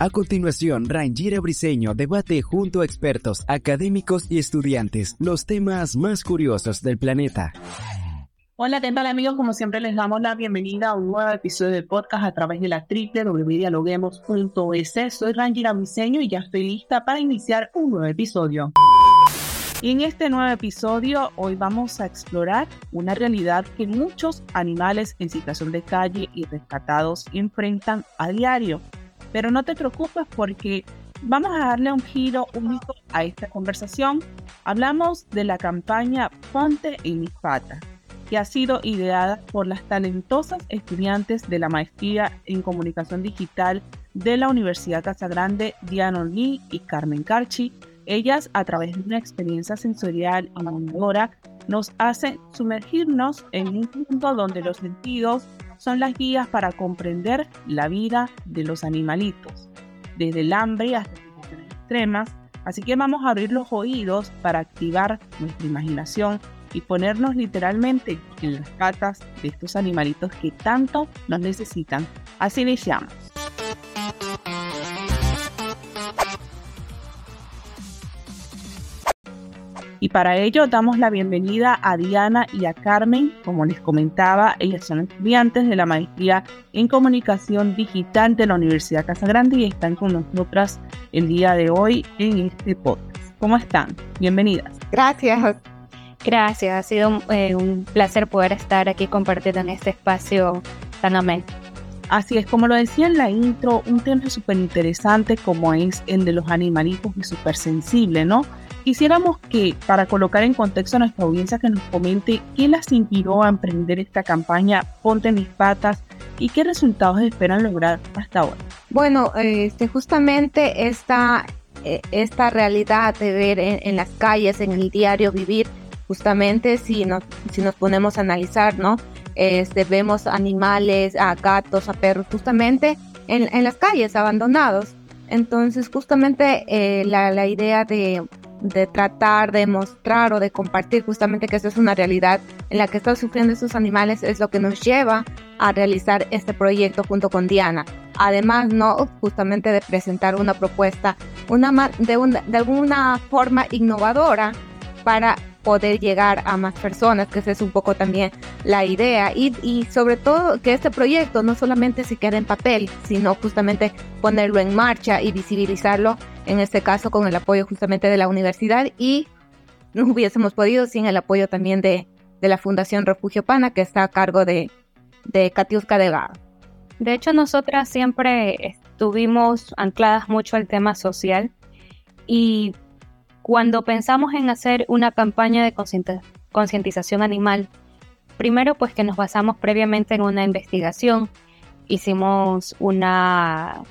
A continuación, Rangira Briseño debate junto a expertos, académicos y estudiantes los temas más curiosos del planeta. Hola, ¿qué tal amigos? Como siempre les damos la bienvenida a un nuevo episodio de podcast a través de la www.dialoguemos.es. Soy Rangira Briseño y ya estoy lista para iniciar un nuevo episodio. Y en este nuevo episodio hoy vamos a explorar una realidad que muchos animales en situación de calle y rescatados enfrentan a diario pero no te preocupes porque vamos a darle un giro único a esta conversación. Hablamos de la campaña Ponte en mis patas, que ha sido ideada por las talentosas estudiantes de la maestría en comunicación digital de la Universidad Casagrande, Diana Lee y Carmen Carchi. Ellas, a través de una experiencia sensorial innovadora, nos hacen sumergirnos en un mundo donde los sentidos son las guías para comprender la vida de los animalitos, desde el hambre hasta situaciones extremas. Así que vamos a abrir los oídos para activar nuestra imaginación y ponernos literalmente en las patas de estos animalitos que tanto nos necesitan. Así iniciamos. Y para ello damos la bienvenida a Diana y a Carmen. Como les comentaba, ellas son estudiantes de la maestría en comunicación digital de la Universidad Casa Grande y están con nosotras el día de hoy en este podcast. ¿Cómo están? Bienvenidas. Gracias. Gracias, ha sido eh, un placer poder estar aquí compartiendo en este espacio tan ameno. Así es, como lo decía en la intro, un tema súper interesante como es el de los animalitos y súper sensible, ¿no? Quisiéramos que, para colocar en contexto a nuestra audiencia, que nos comente qué las inspiró a emprender esta campaña Ponte mis patas y qué resultados esperan lograr hasta ahora. Bueno, este, justamente esta, eh, esta realidad de ver en, las calles, en el diario vivir, justamente si nos, si nos ponemos a analizar, ¿no? Este, vemos animales, a gatos, a perros, justamente en, en las calles abandonados. Entonces, justamente eh, la idea de de tratar de mostrar o de compartir justamente que esa es una realidad en la que están sufriendo estos animales es lo que nos lleva a realizar este proyecto junto con Diana. Además, no justamente de presentar una propuesta una, de, de alguna forma innovadora para poder llegar a más personas, que esa es un poco también la idea. Y, sobre todo que este proyecto no solamente se quede en papel, sino justamente ponerlo en marcha y visibilizarlo, en este caso con el apoyo justamente de la universidad y no hubiésemos podido sin el apoyo también de, de la Fundación Refugio Pana, que está a cargo de, de Katiuska Delgado. De hecho, nosotras siempre estuvimos ancladas mucho al tema social y cuando pensamos en hacer una campaña de concientización animal, primero pues que nos basamos previamente en una investigación, hicimos una,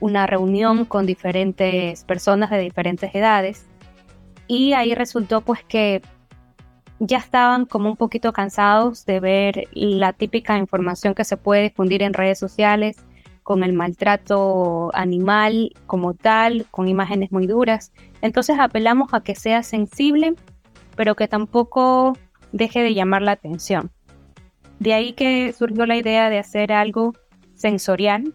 una reunión con diferentes personas de diferentes edades y ahí resultó pues que ya estaban como un poquito cansados de ver la típica información que se puede difundir en redes sociales con el maltrato animal como tal, con imágenes muy duras. Entonces apelamos a que sea sensible, pero que tampoco deje de llamar la atención. De ahí que surgió la idea de hacer algo sensorial,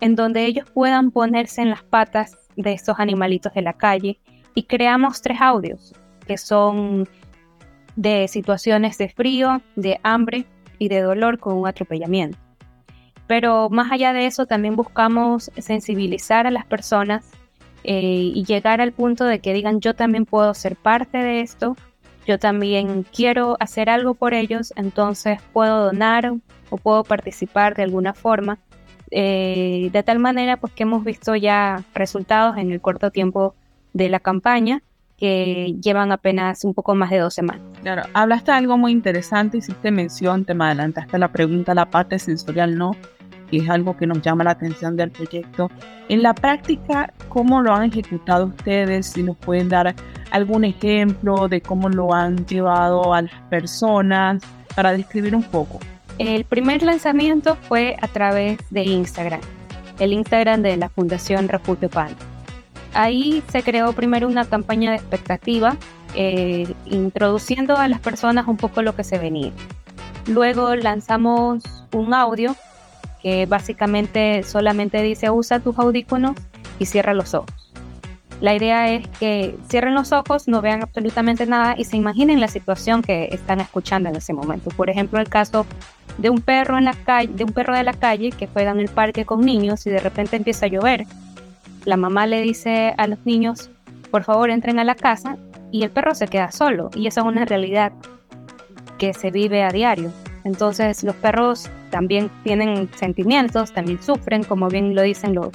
en donde ellos puedan ponerse en las patas de estos animalitos de la calle y creamos tres audios que son de situaciones de frío, de hambre y de dolor con un atropellamiento. Pero más allá de eso, también buscamos sensibilizar a las personas eh, y llegar al punto de que digan, yo también puedo ser parte de esto, yo también quiero hacer algo por ellos, entonces puedo donar o puedo participar de alguna forma. Eh, de tal manera pues que hemos visto ya resultados en el corto tiempo de la campaña que llevan apenas un poco más de dos semanas. Claro, hablaste de algo muy interesante, hiciste mención, te me adelantaste la pregunta, la parte sensorial, ¿no? Que es algo que nos llama la atención del proyecto. En la práctica, ¿cómo lo han ejecutado ustedes? Si nos pueden dar algún ejemplo de cómo lo han llevado a las personas, para describir un poco. El primer lanzamiento fue a través de Instagram, el Instagram de la Fundación Refugio Pan. Ahí se creó primero una campaña de expectativa, eh, introduciendo a las personas un poco lo que se venía. Luego lanzamos un audio que básicamente solamente dice usa tus audífonos y cierra los ojos. La idea es que cierren los ojos, no vean absolutamente nada y se imaginen la situación que están escuchando en ese momento. Por ejemplo, el caso de un perro en la calle, de un perro de la calle que juega en el parque con niños y de repente empieza a llover la mamá le dice a los niños, por favor entren a la casa y el perro se queda solo. Y esa es una realidad que se vive a diario. Entonces los perros también tienen sentimientos, también sufren, como bien lo dicen los,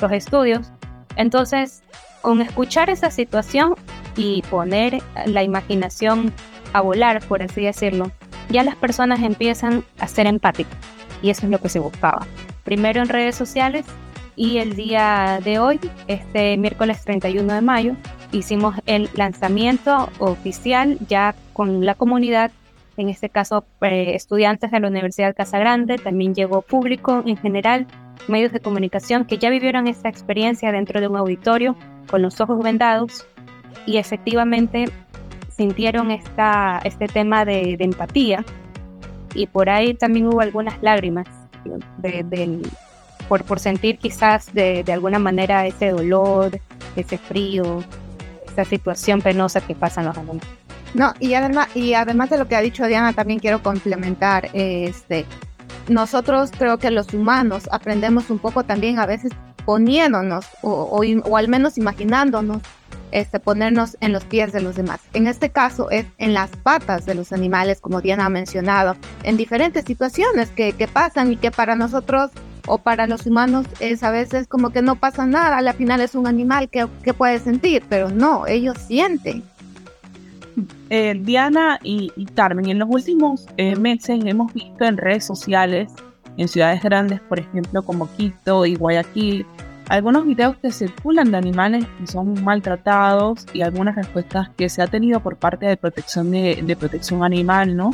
los estudios. Entonces, con escuchar esa situación y poner la imaginación a volar, por así decirlo, ya las personas empiezan a ser empáticas. Y eso es lo que se buscaba. Primero en redes sociales y el día de hoy, este miércoles 31 de mayo, hicimos el lanzamiento oficial ya con la comunidad, en este caso eh, estudiantes de la Universidad Casa Grande, también llegó público en general, medios de comunicación que ya vivieron esta experiencia dentro de un auditorio con los ojos vendados y efectivamente sintieron esta, este tema de, empatía y por ahí también hubo algunas lágrimas de, del por, sentir quizás de, alguna manera ese dolor, ese frío, esa situación penosa que pasan los alumnos. No, y además, y además de lo que ha dicho Diana, también quiero complementar, este, nosotros creo que los humanos aprendemos un poco también a veces poniéndonos o, o, al menos imaginándonos este, ponernos en los pies de los demás. En este caso es en las patas de los animales, como Diana ha mencionado, en diferentes situaciones que, que pasan y que para nosotros o para los humanos es a veces como que no pasa nada, al final es un animal que, puede sentir, pero no, ellos sienten. Eh, Diana y, Carmen, en los últimos eh, meses hemos visto en redes sociales, en ciudades grandes, por ejemplo, como Quito y Guayaquil, algunos videos que circulan de animales que son maltratados y algunas respuestas que se ha tenido por parte de protección de, protección animal, ¿no?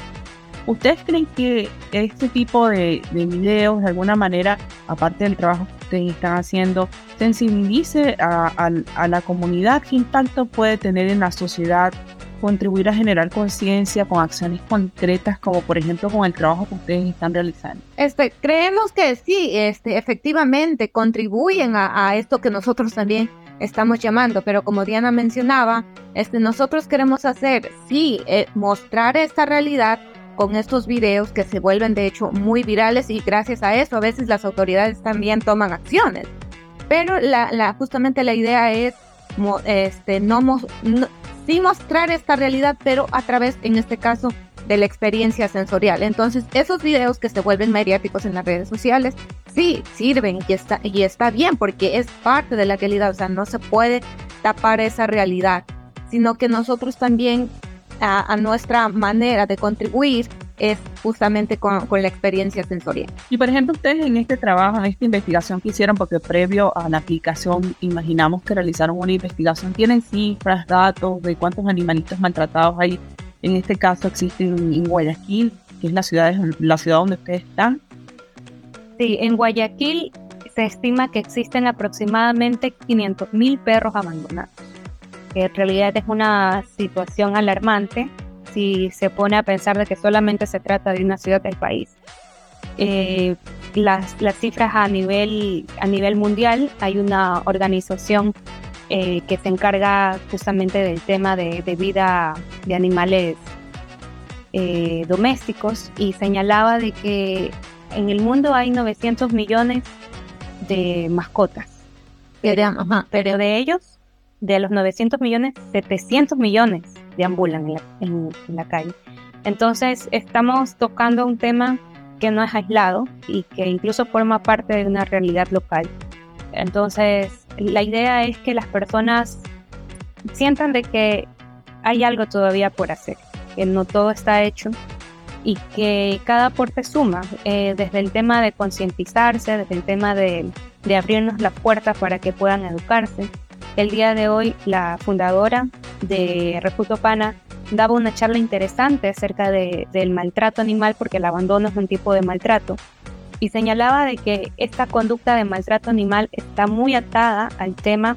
¿Ustedes creen que este tipo de, videos, de alguna manera, aparte del trabajo que ustedes están haciendo, sensibilice a, la comunidad? ¿Qué impacto puede tener en la sociedad? Contribuir a generar conciencia con acciones concretas, como por ejemplo con el trabajo que ustedes están realizando? Este, creemos que sí, este, efectivamente contribuyen a, esto que nosotros también estamos llamando, pero como Diana mencionaba, este, nosotros queremos hacer, sí, eh, mostrar esta realidad, con estos videos que se vuelven de hecho muy virales y gracias a eso a veces las autoridades también toman acciones. Pero la, justamente la idea es este, no, sí mostrar esta realidad, pero a través, en este caso, de la experiencia sensorial. Entonces, esos videos que se vuelven mediáticos en las redes sociales, sí, sirven y está, y está bien porque es parte de la realidad, o sea, no se puede tapar esa realidad, sino que nosotros también a, nuestra manera de contribuir es justamente con, la experiencia sensorial. Y por ejemplo, ustedes en este trabajo, en esta investigación que hicieron, porque previo a la aplicación imaginamos que realizaron una investigación, ¿tienen cifras, datos de cuántos animalitos maltratados hay? En este caso existen en Guayaquil, que es la ciudad, la ciudad donde ustedes están. Sí, en Guayaquil se estima que existen aproximadamente 500.000 perros abandonados que en realidad es una situación alarmante si se pone a pensar de que solamente se trata de una ciudad del país. Eh, las, las, cifras a nivel, a nivel mundial, hay una organización eh, que se encarga justamente del tema de, vida de animales eh, domésticos y señalaba de que en el mundo hay 900 millones de mascotas. pero de ellos de los 900 millones, 700 millones deambulan en la, calle. Entonces estamos tocando un tema que no es aislado y que incluso forma parte de una realidad local. Entonces la idea es que las personas sientan de que hay algo todavía por hacer, que no todo está hecho y que cada aporte suma, eh, desde el tema de concientizarse, desde el tema de, de abrirnos las puertas para que puedan educarse. El día de hoy la fundadora de Refugio Pana daba una charla interesante acerca de, del maltrato animal, porque el abandono es un tipo de maltrato, y señalaba de que esta conducta de maltrato animal está muy atada al tema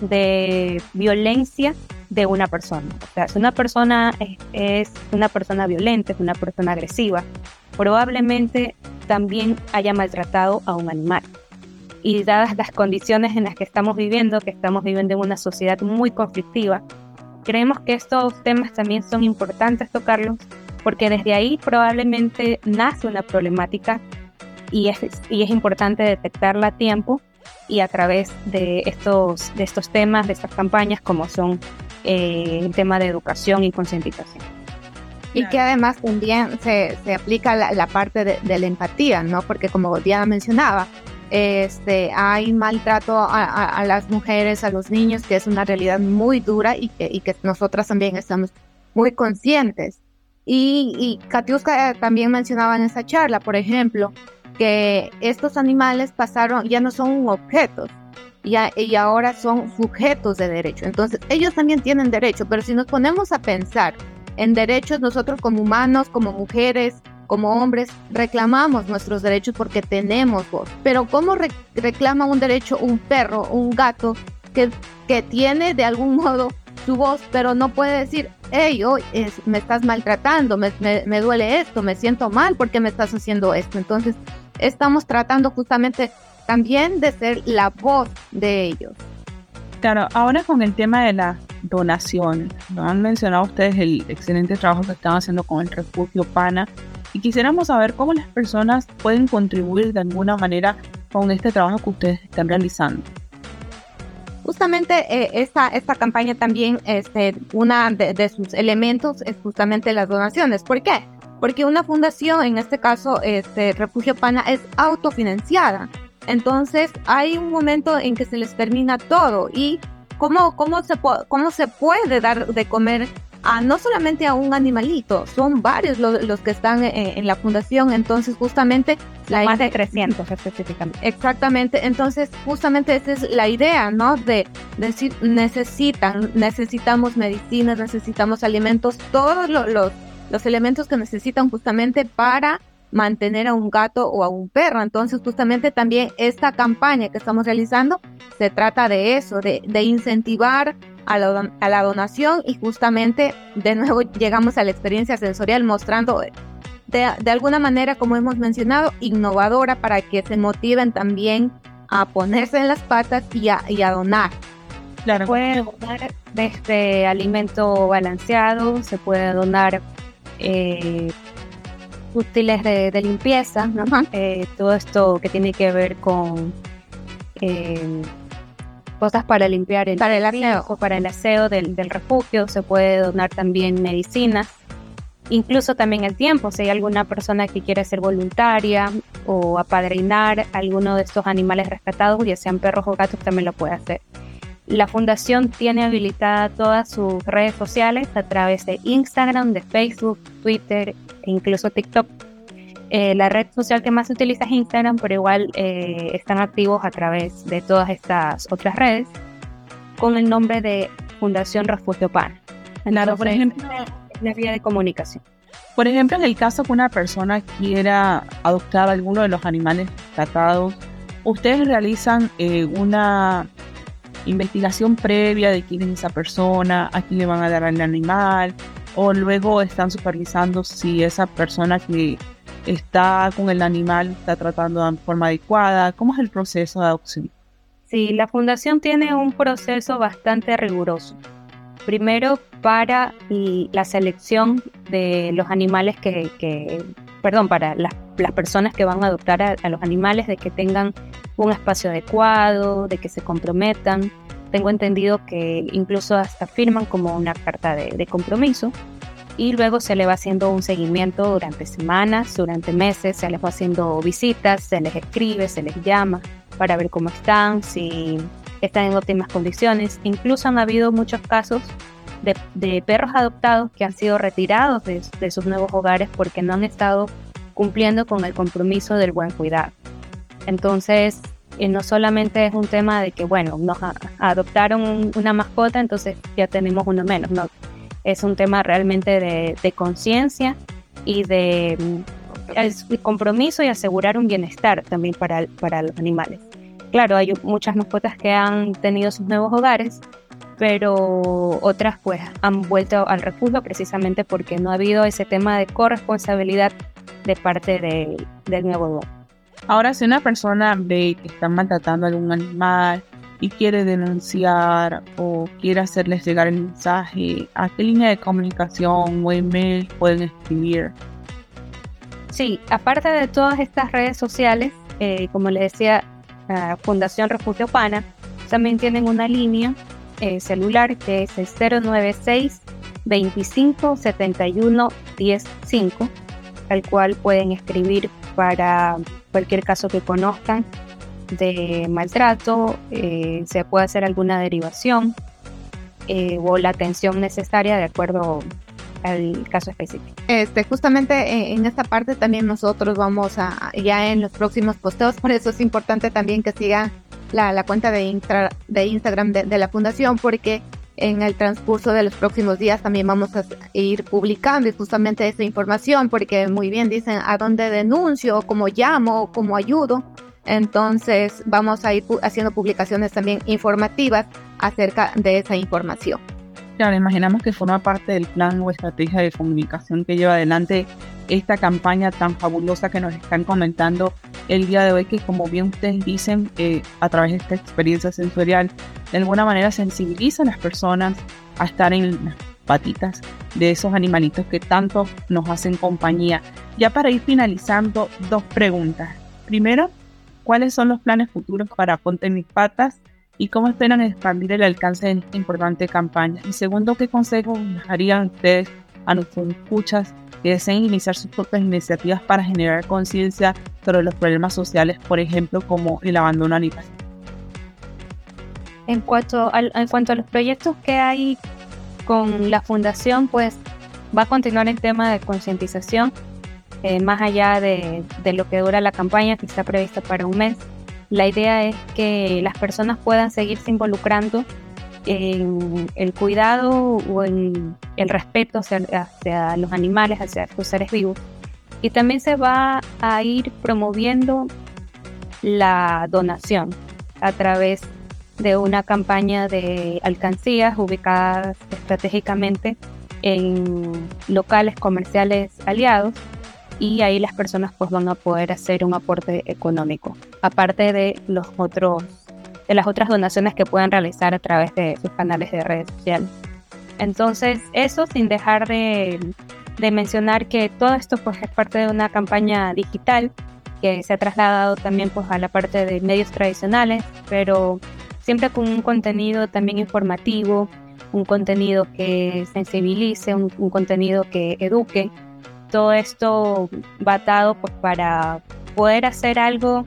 de violencia de una persona. O sea, si una persona es, una persona violenta, es una persona agresiva, probablemente también haya maltratado a un animal. Y dadas las condiciones en las que estamos viviendo, que estamos viviendo en una sociedad muy conflictiva, creemos que estos temas también son importantes tocarlos, porque desde ahí probablemente nace una problemática y es, y es importante detectarla a tiempo y a través de estos, de estos temas, de estas campañas, como son eh, el tema de educación y concientización. Y que además también se, se aplica la, parte de, la empatía, ¿no? Porque como Diana mencionaba, este, hay maltrato a, las mujeres, a los niños, que es una realidad muy dura y que, y que nosotras también estamos muy conscientes. Y, y Katiuska también mencionaba en esa charla, por ejemplo, que estos animales pasaron, ya no son objetos, ya, y ahora son sujetos de derecho. Entonces, ellos también tienen derecho, pero si nos ponemos a pensar en derechos, nosotros como humanos, como mujeres, como hombres, reclamamos nuestros derechos porque tenemos voz. Pero ¿cómo reclama un derecho un perro, un gato, que, que tiene de algún modo su voz, pero no puede decir, hey, hoy me estás maltratando, me, me duele esto, me siento mal porque me estás haciendo esto? Entonces, estamos tratando justamente también de ser la voz de ellos. Claro, ahora con el tema de la donación, lo han mencionado ustedes el excelente trabajo que están haciendo con el refugio PANA y quisiéramos saber cómo las personas pueden contribuir de alguna manera con este trabajo que ustedes están realizando. Justamente eh, esta, esta campaña también, este, una de, de, sus elementos es justamente las donaciones. ¿Por qué? porque una fundación, en este caso este Refugio Pana, es autofinanciada. Entonces hay un momento en que se les termina todo y cómo, cómo, se, cómo se puede dar de comer a no solamente a un animalito, son varios los, que están en, la fundación, entonces justamente... La Más de 300 específicamente. Exactamente, entonces justamente esa es la idea, ¿no? De decir, necesitan, necesitamos medicinas, necesitamos alimentos, todos los los elementos que necesitan justamente para mantener a un gato o a un perro. Entonces, justamente también esta campaña que estamos realizando se trata de eso, de, incentivar a la, donación y justamente de nuevo llegamos a la experiencia sensorial mostrando de, alguna manera, como hemos mencionado, innovadora para que se motiven también a ponerse en las patas y a, y a donar. Claro. Se puede donar desde alimento balanceado, se puede donar eh, útiles de, limpieza, eh, todo esto que tiene que ver con eh, cosas para limpiar el, para el aseo, o para el aseo del, refugio, se puede donar también medicinas, incluso también el tiempo, si hay alguna persona que quiere ser voluntaria o apadrinar alguno de estos animales rescatados, ya sean perros o gatos, también lo puede hacer. La fundación tiene habilitada todas sus redes sociales a través de Instagram, de Facebook, Twitter e incluso TikTok. Eh, la red social que más se utiliza es Instagram, pero igual eh, están activos a través de todas estas otras redes con el nombre de Fundación Refugio Pan. Claro, por ejemplo, la vía de comunicación. Por ejemplo, en el caso que una persona quiera adoptar alguno de los animales tratados, ustedes realizan eh, una investigación previa de quién es esa persona, a quién le van a dar al animal, o luego están supervisando si esa persona que está con el animal está tratando de forma adecuada. ¿Cómo es el proceso de adopción? Sí, la fundación tiene un proceso bastante riguroso. Primero para la selección de los animales que, perdón, para las, personas que van a adoptar a, los animales, de que tengan un espacio adecuado, de que se comprometan. Tengo entendido que incluso hasta firman como una carta de, compromiso y luego se le va haciendo un seguimiento durante semanas, durante meses, se les va haciendo visitas, se les escribe, se les llama para ver cómo están, si están en óptimas condiciones. Incluso han habido muchos casos de, perros adoptados que han sido retirados de, sus nuevos hogares porque no han estado cumpliendo con el compromiso del buen cuidado. Entonces, eh, no solamente es un tema de que, bueno, nos adoptaron una mascota, entonces ya tenemos uno menos, no. Es un tema realmente de, conciencia y de, compromiso y asegurar un bienestar también para, para los animales. Claro, hay muchas mascotas que han tenido sus nuevos hogares, pero otras pues han vuelto al refugio precisamente porque no ha habido ese tema de corresponsabilidad de parte del nuevo dueño. Ahora, si una persona ve que están maltratando a algún animal y quiere denunciar o quiere hacerles llegar el mensaje, ¿a qué línea de comunicación o email pueden escribir? Sí, aparte de todas estas redes sociales, eh, como les decía, Fundación Refugio Pana, también tienen una línea eh, celular que es el 096 25 71 105, al cual pueden escribir para cualquier caso que conozcan de maltrato, eh, se puede hacer alguna derivación eh, o la atención necesaria de acuerdo al caso específico. Este, justamente en, esta parte también nosotros vamos a, ya en los próximos posteos, por eso es importante también que sigan la, cuenta de, de Instagram de, la fundación porque en el transcurso de los próximos días también vamos a ir publicando justamente esa información porque muy bien dicen a dónde denuncio, cómo llamo, cómo ayudo. Entonces vamos a ir haciendo publicaciones también informativas acerca de esa información. Claro, imaginamos que forma parte del plan o estrategia de comunicación que lleva adelante esta campaña tan fabulosa que nos están comentando el día de hoy, que como bien ustedes dicen, eh, a través de esta experiencia sensorial, de alguna manera sensibiliza a las personas a estar en las patitas de esos animalitos que tanto nos hacen compañía. Ya para ir finalizando, dos preguntas. Primero, ¿cuáles son los planes futuros para Ponte mis patas? y cómo esperan expandir el alcance de esta importante campaña. Y segundo, ¿qué consejos harían ustedes a nuestros escuchas que deseen iniciar sus propias iniciativas para generar conciencia sobre los problemas sociales, por ejemplo, como el abandono animal? En cuanto, en cuanto a los proyectos que hay con la fundación, pues va a continuar el tema de concientización, eh, más allá de, lo que dura la campaña, que está prevista para un mes. La idea es que las personas puedan seguirse involucrando en el cuidado o en el respeto hacia, los animales, hacia los seres vivos. Y también se va a ir promoviendo la donación a través de una campaña de alcancías ubicadas estratégicamente en locales comerciales aliados y ahí las personas pues van a poder hacer un aporte económico, aparte de los otros de las otras donaciones que puedan realizar a través de sus canales de redes sociales. Entonces, eso sin dejar de, de mencionar que todo esto pues es parte de una campaña digital que se ha trasladado también pues a la parte de medios tradicionales, pero siempre con un contenido también informativo, un contenido que sensibilice, un, un contenido que eduque todo esto va atado pues, para poder hacer algo,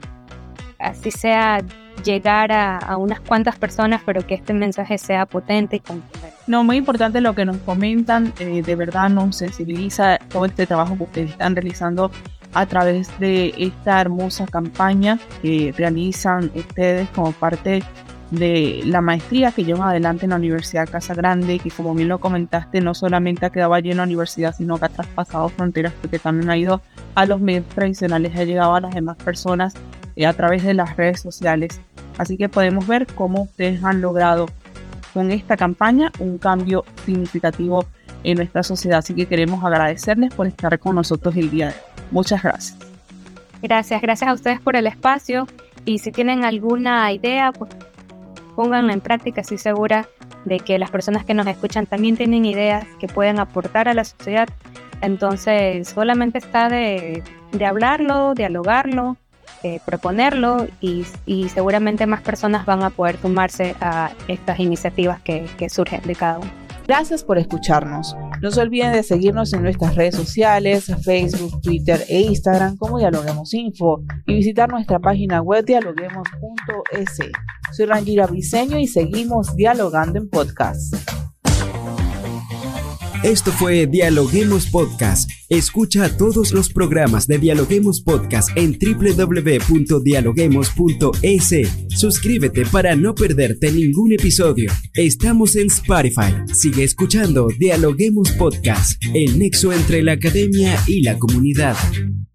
así sea llegar a, unas cuantas personas, pero que este mensaje sea potente y concreto. No, muy importante lo que nos comentan, eh, de verdad nos sensibiliza todo este trabajo que ustedes están realizando a través de esta hermosa campaña que realizan ustedes como parte de la maestría que llevan adelante en la Universidad Casa Grande, que como bien lo comentaste, no solamente ha quedado allí en la universidad, sino que ha traspasado fronteras, porque también ha ido a los medios tradicionales, ha llegado a las demás personas eh, a través de las redes sociales. Así que podemos ver cómo ustedes han logrado con esta campaña un cambio significativo en nuestra sociedad. Así que queremos agradecerles por estar con nosotros el día de hoy. Muchas gracias. Gracias, gracias a ustedes por el espacio. Y si tienen alguna idea, pues pónganlo en práctica, estoy segura de que las personas que nos escuchan también tienen ideas que pueden aportar a la sociedad. Entonces, solamente está de, hablarlo, dialogarlo, eh, proponerlo y, seguramente más personas van a poder sumarse a estas iniciativas que, que surgen de cada uno. Gracias por escucharnos. No se olviden de seguirnos en nuestras redes sociales, Facebook, Twitter e Instagram como Dialoguemos Info y visitar nuestra página web dialoguemos.es. Soy Rangira Briseño y seguimos dialogando en podcast. Esto fue Dialoguemos Podcast. Escucha todos los programas de Dialoguemos Podcast en www.dialoguemos.es. Suscríbete para no perderte ningún episodio. Estamos en Spotify. Sigue escuchando Dialoguemos Podcast, el nexo entre la academia y la comunidad.